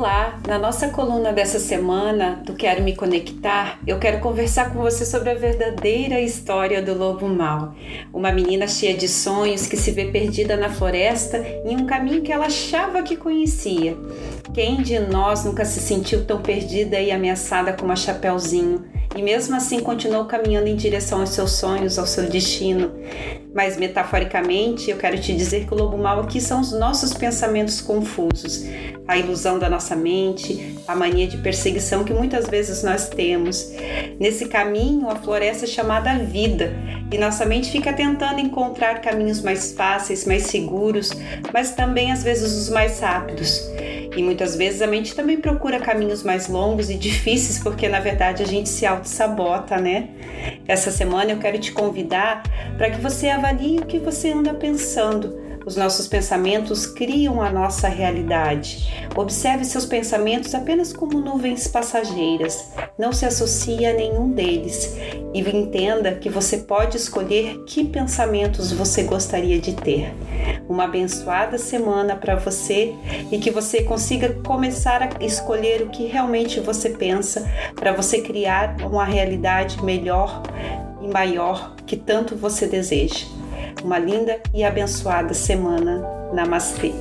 Olá! Na nossa coluna dessa semana do Quero Me Conectar, eu quero conversar com você sobre a verdadeira história do lobo mau. Uma menina cheia de sonhos que se vê perdida na floresta em um caminho que ela achava que conhecia. Quem de nós nunca se sentiu tão perdida e ameaçada como a Chapeuzinho? E mesmo assim continuou caminhando em direção aos seus sonhos, ao seu destino. Mas metaforicamente, eu quero te dizer que o lobo mau aqui são os nossos pensamentos confusos, a ilusão da nossa mente, a mania de perseguição que muitas vezes nós temos. Nesse caminho, a floresta é chamada vida, e nossa mente fica tentando encontrar caminhos mais fáceis, mais seguros, mas também às vezes os mais rápidos. E muitas vezes a mente também procura caminhos mais longos e difíceis, porque na verdade a gente se auto-sabota, né? Essa semana eu quero te convidar para que você avalie o que você anda pensando os nossos pensamentos criam a nossa realidade. Observe seus pensamentos apenas como nuvens passageiras. Não se associe a nenhum deles e entenda que você pode escolher que pensamentos você gostaria de ter. Uma abençoada semana para você e que você consiga começar a escolher o que realmente você pensa para você criar uma realidade melhor e maior que tanto você deseja. Uma linda e abençoada semana. Namastê.